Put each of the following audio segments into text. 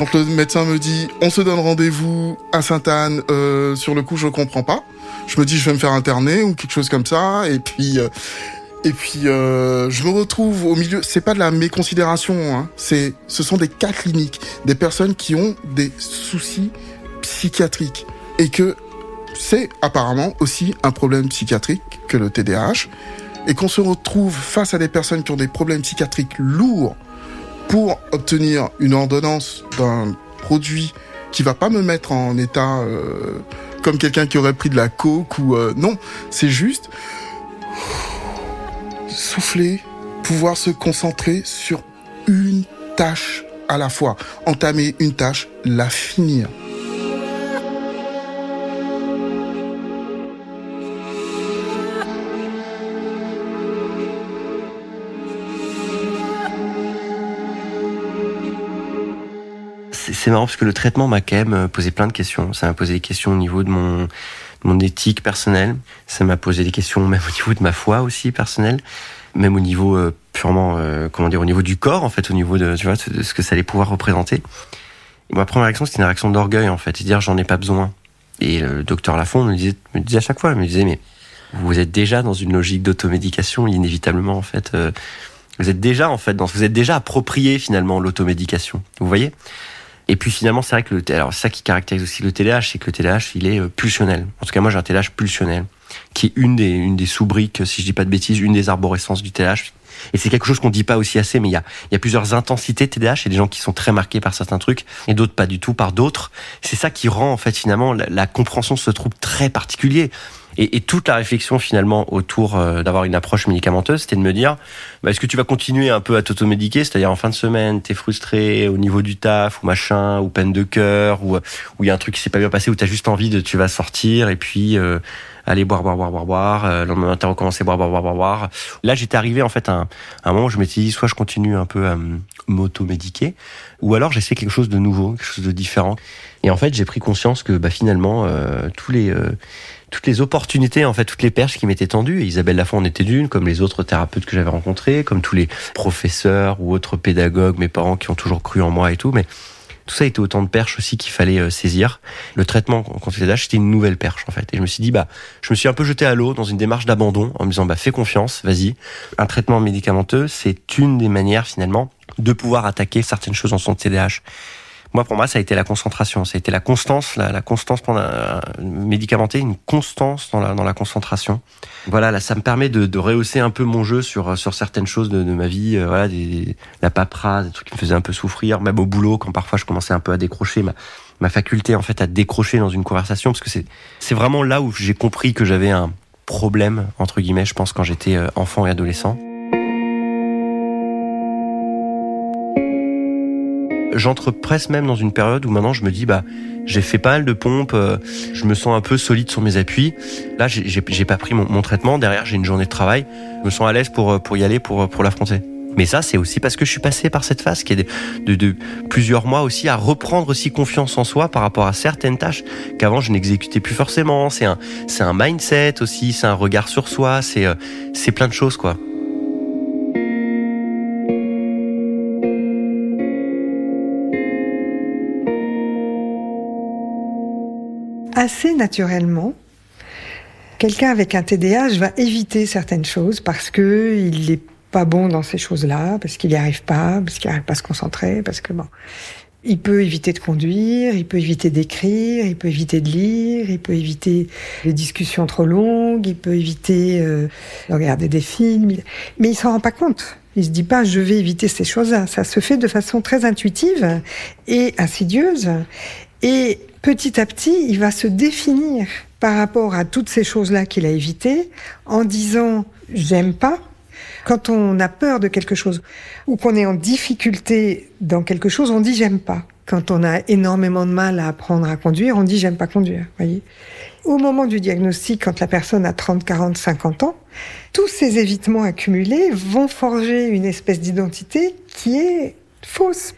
Quand le médecin me dit on se donne rendez-vous à Sainte-Anne, euh, sur le coup je comprends pas. Je me dis je vais me faire interner ou quelque chose comme ça, et puis euh, et puis euh, je me retrouve au milieu. C'est pas de la méconsidération, hein, c'est ce sont des cas cliniques, des personnes qui ont des soucis psychiatriques. Et que c'est apparemment aussi un problème psychiatrique que le TDAH et qu'on se retrouve face à des personnes qui ont des problèmes psychiatriques lourds pour obtenir une ordonnance d'un produit qui va pas me mettre en état euh, comme quelqu'un qui aurait pris de la coke ou euh, non, c'est juste souffler, pouvoir se concentrer sur une tâche à la fois, entamer une tâche, la finir. C'est marrant parce que le traitement m'a quand même euh, posé plein de questions. Ça m'a posé des questions au niveau de mon, mon éthique personnelle. Ça m'a posé des questions même au niveau de ma foi aussi personnelle. Même au niveau euh, purement, euh, comment dire, au niveau du corps, en fait, au niveau de, tu vois, de ce que ça allait pouvoir représenter. Ma première réaction, c'était une réaction d'orgueil, en fait. C'est dire, j'en ai pas besoin. Et le docteur Lafont me disait, me disait à chaque fois, il me disait, mais vous êtes déjà dans une logique d'automédication, inévitablement, en fait. vous êtes déjà, en fait, dans, vous êtes déjà approprié, finalement, l'automédication. Vous voyez? Et puis finalement, c'est vrai que le, alors ça qui caractérise aussi le TDAH, c'est que le TDAH, il est euh, pulsionnel. En tout cas, moi, j'ai un TDAH pulsionnel, qui est une des, une des sous-briques, si je dis pas de bêtises, une des arborescences du TDAH. Et c'est quelque chose qu'on dit pas aussi assez, mais il y a, y a plusieurs intensités TDAH. A des gens qui sont très marqués par certains trucs et d'autres pas du tout par d'autres. C'est ça qui rend, en fait, finalement, la, la compréhension de ce trouble très particulier. Et, et, toute la réflexion finalement autour euh, d'avoir une approche médicamenteuse, c'était de me dire, bah, est-ce que tu vas continuer un peu à t'automédiquer, c'est-à-dire en fin de semaine, t'es frustré au niveau du taf ou machin, ou peine de cœur, ou il y a un truc qui s'est pas bien passé, où t'as juste envie de, tu vas sortir et puis euh, aller boire, boire, boire, boire, boire. Euh, le lendemain matin, recommencer boire, boire, boire, boire, boire. Là, j'étais arrivé en fait à un, à un moment où je m'étais dit, soit je continue un peu à m'automédiquer, ou alors j'essaie quelque chose de nouveau, quelque chose de différent. Et en fait, j'ai pris conscience que bah, finalement, tous les toutes les opportunités, en fait, toutes les perches qui m'étaient tendues. Et Isabelle Lafont en était d'une, comme les autres thérapeutes que j'avais rencontrés, comme tous les professeurs ou autres pédagogues, mes parents qui ont toujours cru en moi et tout. Mais tout ça était autant de perches aussi qu'il fallait euh, saisir. Le traitement contre les c'était une nouvelle perche en fait. Et je me suis dit bah, je me suis un peu jeté à l'eau dans une démarche d'abandon en me disant bah fais confiance, vas-y. Un traitement médicamenteux, c'est une des manières finalement de pouvoir attaquer certaines choses en son TDAH. Moi, pour moi, ça a été la concentration, ça a été la constance, la, la constance pendant euh, médicamenté, une constance dans la, dans la concentration. Voilà, là, ça me permet de, de rehausser un peu mon jeu sur sur certaines choses de, de ma vie, euh, voilà, des, la paperasse, des trucs qui me faisaient un peu souffrir, même au boulot, quand parfois je commençais un peu à décrocher ma, ma faculté en fait à décrocher dans une conversation, parce que c'est c'est vraiment là où j'ai compris que j'avais un problème entre guillemets, je pense, quand j'étais euh, enfant et adolescent. J'entre presque même dans une période où maintenant je me dis bah j'ai fait pas mal de pompes, euh, je me sens un peu solide sur mes appuis. Là j'ai pas pris mon, traitement, derrière j'ai une journée de travail, je me sens à l'aise pour euh, pour y aller pour euh, pour l'affronter. Mais ça, c'est aussi parce que je suis passé par cette phase qui est de, de, de, plusieurs mois aussi à reprendre aussi confiance en soi par rapport à certaines tâches qu'avant je n'exécutais plus forcément. C'est un, c'est un mindset aussi, c'est un regard sur soi, c'est, c'est plein de choses quoi. Assez naturellement, quelqu'un avec un TDAH va éviter certaines choses parce que il n'est pas bon dans ces choses-là, parce qu'il n'y arrive pas, parce qu'il n'arrive pas à se concentrer, parce que bon. Il peut éviter de conduire, il peut éviter d'écrire, il peut éviter de lire, il peut éviter les discussions trop longues, il peut éviter euh, de regarder des films, mais il s'en rend pas compte. Il se dit pas je vais éviter ces choses-là. Ça se fait de façon très intuitive et insidieuse. Et petit à petit, il va se définir par rapport à toutes ces choses-là qu'il a évitées en disant j'aime pas. Quand on a peur de quelque chose ou qu'on est en difficulté dans quelque chose, on dit j'aime pas. Quand on a énormément de mal à apprendre à conduire, on dit j'aime pas conduire. Voyez. Au moment du diagnostic, quand la personne a 30, 40, 50 ans, tous ces évitements accumulés vont forger une espèce d'identité qui est fausse.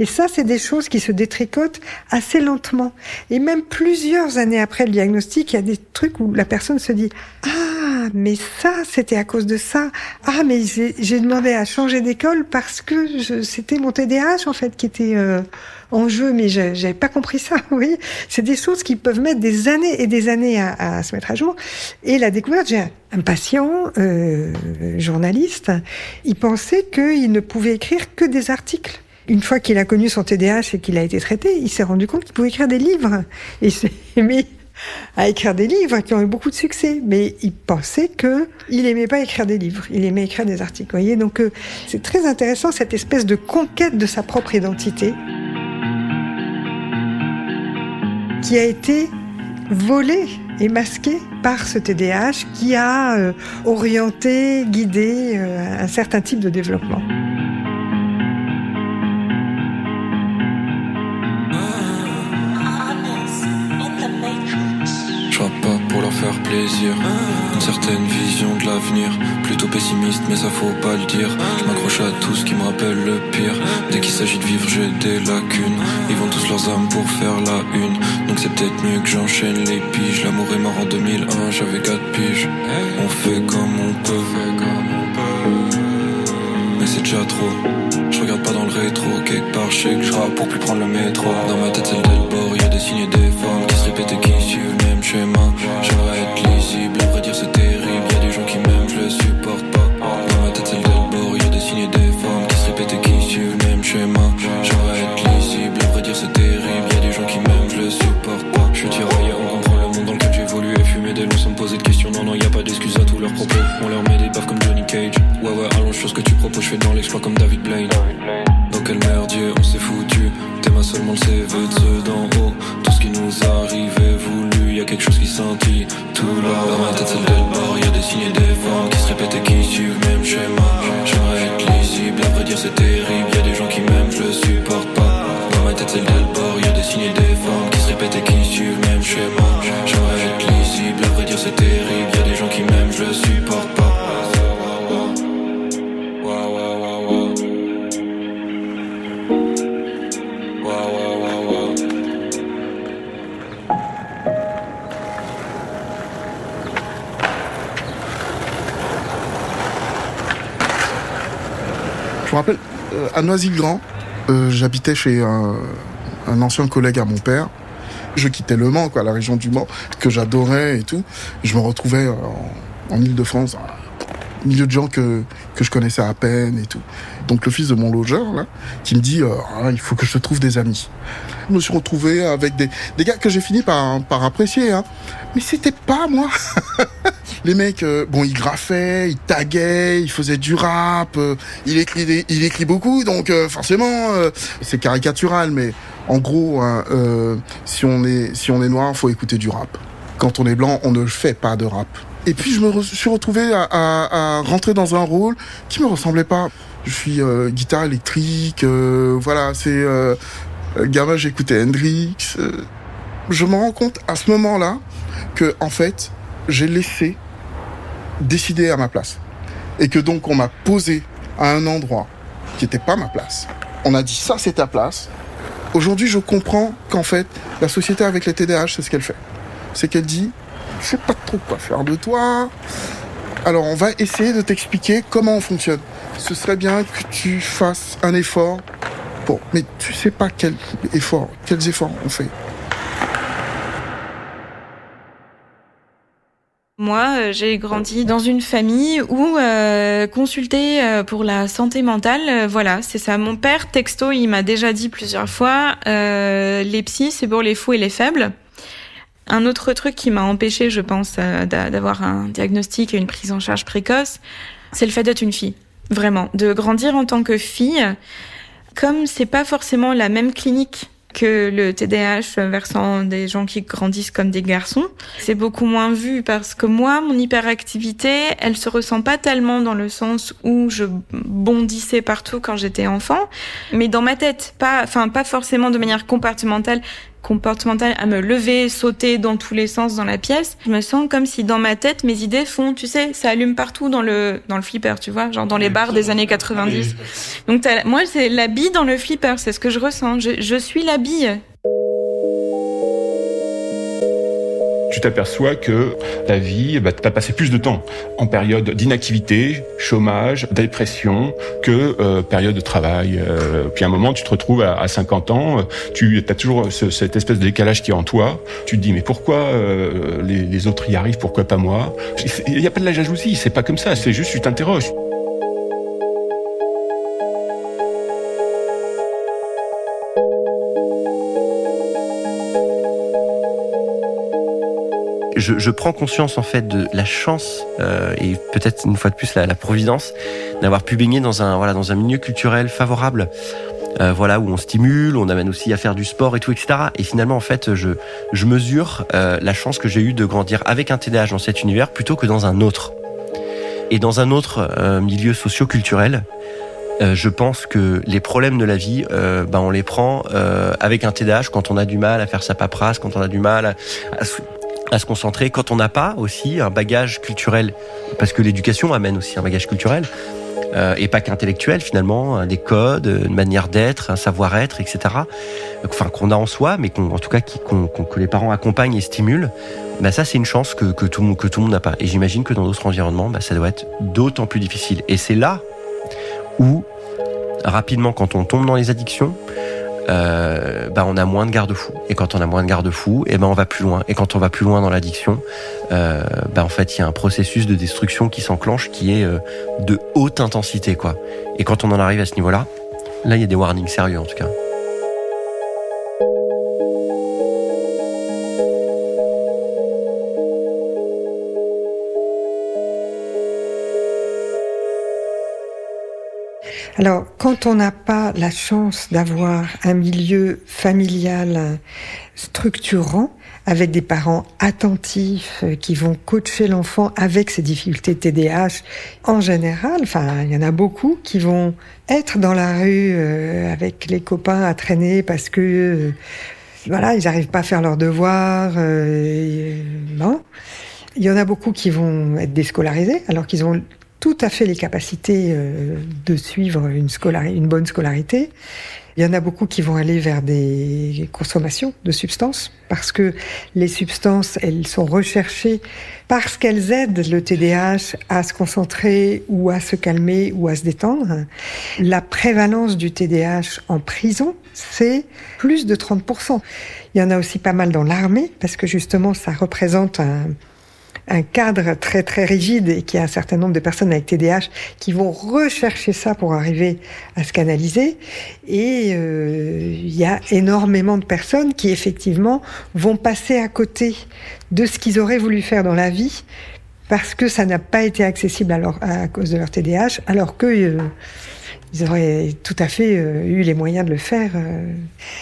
Et ça, c'est des choses qui se détricotent assez lentement. Et même plusieurs années après le diagnostic, il y a des trucs où la personne se dit Ah, mais ça, c'était à cause de ça. Ah, mais j'ai demandé à changer d'école parce que c'était mon TDAH en fait qui était euh, en jeu, mais j'avais pas compris ça. Oui, c'est des choses qui peuvent mettre des années et des années à, se mettre à jour. Et la découverte, j'ai un patient euh, journaliste, il pensait qu'il ne pouvait écrire que des articles une fois qu'il a connu son TDAH et qu'il a été traité, il s'est rendu compte qu'il pouvait écrire des livres. Il s'est mis à écrire des livres qui ont eu beaucoup de succès. Mais il pensait que il aimait pas écrire des livres, il aimait écrire des articles. Voyez, donc euh, c'est très intéressant cette espèce de conquête de sa propre identité qui a été volée et masquée par ce TDAH qui a euh, orienté, guidé euh, un certain type de développement. Plaisir. Une certaine vision de l'avenir, plutôt pessimiste, mais ça faut pas le dire. Je m'accroche à tout ce qui me rappelle le pire. Dès qu'il s'agit de vivre, j'ai des lacunes. Ils vont tous leurs âmes pour faire la une. Donc c'est peut-être mieux que j'enchaîne les piges. L'amour est mort en 2001, j'avais 4 piges. On fait comme on peut. Mais c'est déjà trop. Je regarde pas dans le rétro, quelque part je sais que je pour plus prendre le métro. Dans ma tête c'est le bord, y a des signes et des formes qui se répètent et qui suivent le même schéma. J'aimerais poser de questions. Non, non, y a pas d'excuses à tous leurs propos. On leur met des baffes comme Johnny Cage. Ouais, ouais, allons, je ce que tu proposes, je fais dans l'exploit comme David Blaine. À Noisy-le-Grand, euh, j'habitais chez un, ancien collègue à mon père. Je quittais Le Mans, quoi, la région du Mans, que j'adorais et tout. Je me retrouvais euh, en, Ile-de-France, milieu de gens que, je connaissais à peine et tout. Donc le fils de mon logeur, qui me dit, ah, il faut que je trouve des amis. Je me suis retrouvé avec des, gars que j'ai fini par, par apprécier, hein. Mais c'était pas moi. les mecs, euh, bon, ils graffaient, ils taguaient, ils faisaient du rap, euh, il écrit, il écrit beaucoup, donc euh, forcément, c'est caricatural, mais en gros, hein, si on est, si on est noir, faut écouter du rap. Quand on est blanc, on ne fait pas de rap. Et puis je me suis retrouvé à, à, rentrer dans un rôle qui me ressemblait pas. Je suis guitare électrique, voilà, c'est gamin, j'écoutais Hendrix. je me rends compte à ce moment-là que en fait, j'ai laissé décider à ma place. Et que donc on m'a posé à un endroit qui n'était pas ma place. On a dit ça c'est ta place. Aujourd'hui je comprends qu'en fait la société avec les TDAH c'est ce qu'elle fait. C'est qu'elle dit je sais pas trop quoi faire de toi. Alors on va essayer de t'expliquer comment on fonctionne. Ce serait bien que tu fasses un effort. Bon, mais tu sais pas quel effort, quels efforts on fait. Moi, euh, j'ai grandi dans une famille où euh, consulter euh, pour la santé mentale, euh, voilà, c'est ça. Mon père, texto, il m'a déjà dit plusieurs fois, les psys, c'est pour les fous et les faibles. Un autre truc qui m'a empêché, je pense, d'avoir un diagnostic et une prise en charge précoce, c'est le fait d'être une fille. Vraiment, de grandir en tant que fille, comme c'est pas forcément la même clinique que le TDAH versant des gens qui grandissent comme des garçons. C'est beaucoup moins vu parce que moi, mon hyperactivité, elle se ressent pas tellement dans le sens où je bondissais partout quand j'étais enfant, mais dans ma tête, pas, enfin, pas forcément de manière comportementale, comportementale à me lever, sauter dans tous les sens dans la pièce. Je me sens comme si dans ma tête, mes idées font, tu sais, ça allume partout dans le, dans le flipper, tu vois, genre dans les bars des années 90. Donc moi, c'est la bille dans le flipper, c'est ce que je ressens. Je, je suis la bille. Tu t'aperçois que ta vie, bah, tu as passé plus de temps en période d'inactivité, chômage, dépression, que euh, période de travail. Euh, puis à un moment, tu te retrouves à, 50 ans, euh, tu as toujours cette espèce de décalage qui est en toi. Tu te dis, mais pourquoi euh, les, les, autres y arrivent, pourquoi pas moi? Il n'y a pas de la jalousie, c'est pas comme ça, c'est juste tu t'interroges. Je, prends conscience en fait de la chance euh, et peut-être une fois de plus la, la providence d'avoir pu baigner dans un voilà dans un milieu culturel favorable. Euh, voilà où on stimule, on amène aussi à faire du sport et tout, etc. Et finalement, en fait, je, je mesure euh, la chance que j'ai eue de grandir avec un TDAH dans cet univers plutôt que dans un autre. Et dans un autre milieu socio-culturel, je pense que les problèmes de la vie, ben on les prend avec un TDAH quand on a du mal à faire sa paperasse, quand on a du mal à, à, à se concentrer quand on n'a pas aussi un bagage culturel, parce que l'éducation amène aussi un bagage culturel, euh, et pas qu'intellectuel finalement, des codes, une manière d'être, un savoir-être, etc. Enfin qu'on a en soi, mais qu'on, en tout cas qu'on, que les parents accompagnent et stimulent. Ben ça c'est une chance que, que, tout, que tout le monde n'a pas. Et j'imagine que dans d'autres environnements, ben ça doit être d'autant plus difficile. Et c'est là où rapidement quand on tombe dans les addictions, euh, bah on a moins de garde-fous. Et quand on a moins de garde-fous, et eh ben on va plus loin. Et quand on va plus loin dans l'addiction, euh, bah en fait il y a un processus de destruction qui s'enclenche qui est euh, de haute intensité quoi. Et quand on en arrive à ce niveau-là, là il y a des warnings sérieux en tout cas. Alors, quand on n'a pas la chance d'avoir un milieu familial structurant, avec des parents attentifs euh, qui vont coacher l'enfant avec ses difficultés TDAH en général, enfin, il y en a beaucoup qui vont être dans la rue euh, avec les copains à traîner parce que euh, voilà, ils n'arrivent pas à faire leurs devoirs. non. Il y en a beaucoup qui vont être déscolarisés alors qu'ils ont tout à fait les capacités euh, de suivre une, une bonne scolarité. Il y en a beaucoup qui vont aller vers des consommations de substances parce que les substances, elles sont recherchées parce qu'elles aident le TDAH à se concentrer ou à se calmer ou à se détendre. La prévalence du TDAH en prison, c'est plus de 30%. Il y en a aussi pas mal dans l'armée parce que justement, ça représente un, un cadre très très rigide et qu'il y a un certain nombre de personnes avec TDAH qui vont rechercher ça pour arriver à se canaliser. Et euh, il y a énormément de personnes qui effectivement vont passer à côté de ce qu'ils auraient voulu faire dans la vie parce que ça n'a pas été accessible à, cause de leur TDAH, alors que euh, ils auraient tout à fait euh, eu les moyens de le faire.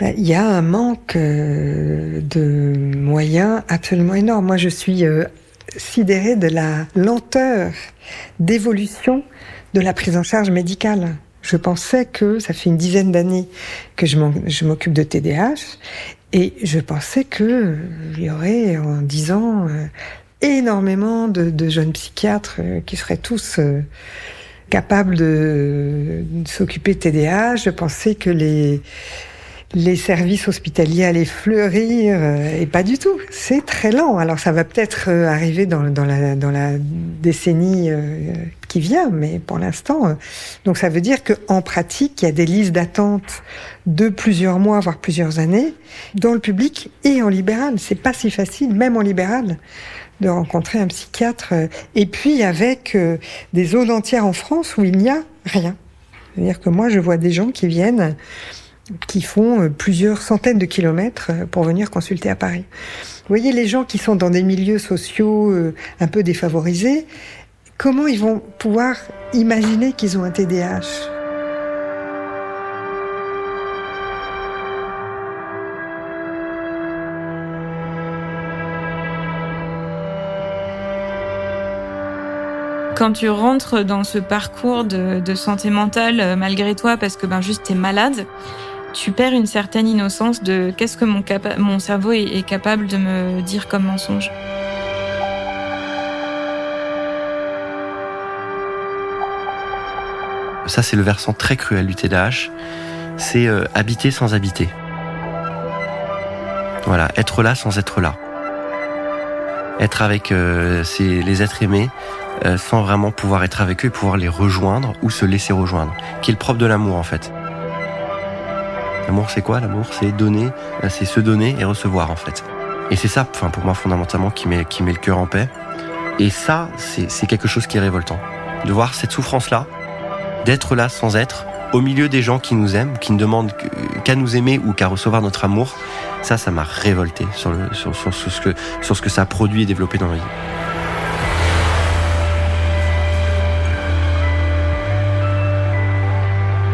Ben, il y a un manque de moyens absolument énorme. Moi, je suis de la lenteur d'évolution de la prise en charge médicale. Je pensais que ça fait une dizaine d'années que je m'occupe de TDAH et je pensais que il y aurait en dix ans euh, énormément de, jeunes psychiatres euh, qui seraient tous euh, capables de, de s'occuper de TDAH. Je pensais que les les services hospitaliers allaient fleurir euh, et pas du tout. C'est très lent. Alors ça va peut-être euh, arriver dans, dans, la, dans la décennie euh, qui vient, mais pour l'instant, donc ça veut dire que en pratique, il y a des listes d'attente de plusieurs mois, voire plusieurs années, dans le public et en libéral. C'est pas si facile, même en libéral, de rencontrer un psychiatre. Et puis avec des zones entières en France où il n'y a rien. C'est-à-dire que moi, je vois des gens qui viennent qui font euh, plusieurs centaines de kilomètres euh, pour venir consulter à Paris. Vous voyez, les gens qui sont dans des milieux sociaux euh, un peu défavorisés, comment ils vont pouvoir imaginer qu'ils ont un TDAH quand tu rentres dans ce parcours de, de santé mentale malgré toi parce que ben juste t'es malade, tu perds une certaine innocence de qu'est-ce que mon, cerveau est, capable de me dire comme mensonge. Ça, c'est le versant très cruel du TDAH. C'est euh, habiter sans habiter. Voilà, être là sans être là. être avec euh, les êtres aimés euh, sans vraiment pouvoir être avec eux et pouvoir les rejoindre ou se laisser rejoindre, qui est le propre de l'amour en fait. L'amour c'est quoi? L'amour c'est donner, euh, c'est se donner et recevoir en fait. Et c'est ça, enfin pour moi fondamentalement, qui met, qui met le cœur en paix. Et ça, c'est quelque chose qui est révoltant. De voir cette souffrance-là, d'être là sans être, au milieu des gens qui nous aiment, qui ne demandent qu'à nous aimer ou qu'à recevoir notre amour, ça, ça m'a révolté sur, le, sur, sur, ce que, sur ce que ça a produit et développé dans ma vie.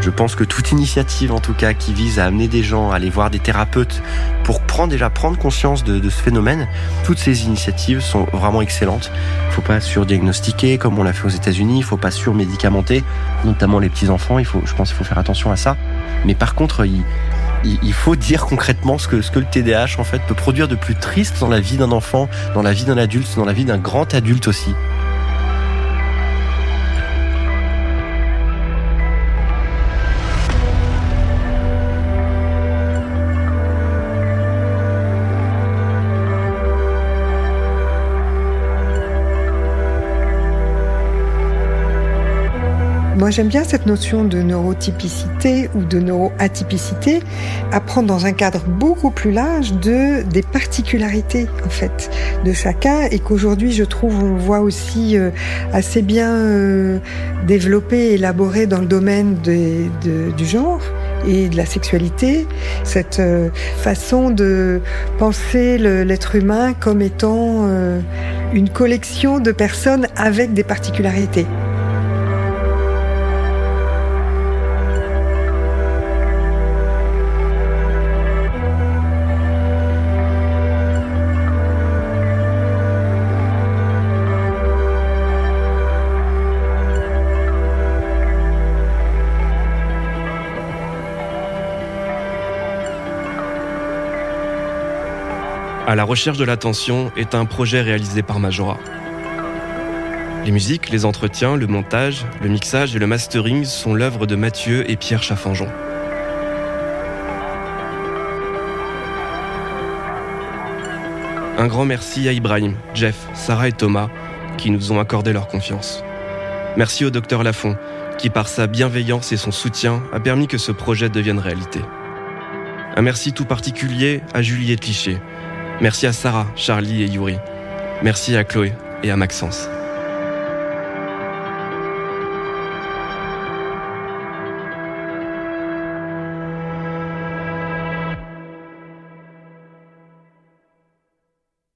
Je pense que toute initiative, en tout cas, qui vise à amener des gens à aller voir des thérapeutes pour prendre déjà conscience de, ce phénomène, toutes ces initiatives sont vraiment excellentes. Il faut pas surdiagnostiquer comme on l'a fait aux États-Unis. Il faut pas surmédicamenter, notamment les petits enfants. Je pense, qu'il faut faire attention à ça. Mais par contre, il, faut dire concrètement ce que, le TDAH peut produire de plus triste dans la vie d'un enfant, dans la vie d'un adulte, dans la vie d'un grand adulte aussi. Moi, j'aime bien cette notion de neurotypicité ou de neuroatypicité, apprendre dans un cadre beaucoup plus large de des particularités en fait de chacun et qu'aujourd'hui, je trouve, on voit aussi euh, assez bien euh, développé, élaboré dans le domaine du genre et de la sexualité, cette euh, façon de penser l'être humain comme étant une collection de personnes avec des particularités. À la recherche de l'attention est un projet réalisé par Majora. Les musiques, les entretiens, le montage, le mixage et le mastering sont l'œuvre de Mathieu et Pierre Chaffanjon. Un grand merci à Ibrahim, Jeff, Sarah et Thomas qui nous ont accordé leur confiance. Merci au docteur Lafont qui par sa bienveillance et son soutien a permis que ce projet devienne réalité. Un merci tout particulier à Juliette Cliché, Merci à Sarah, Charlie et Yuri. Merci à Chloé et à Maxence.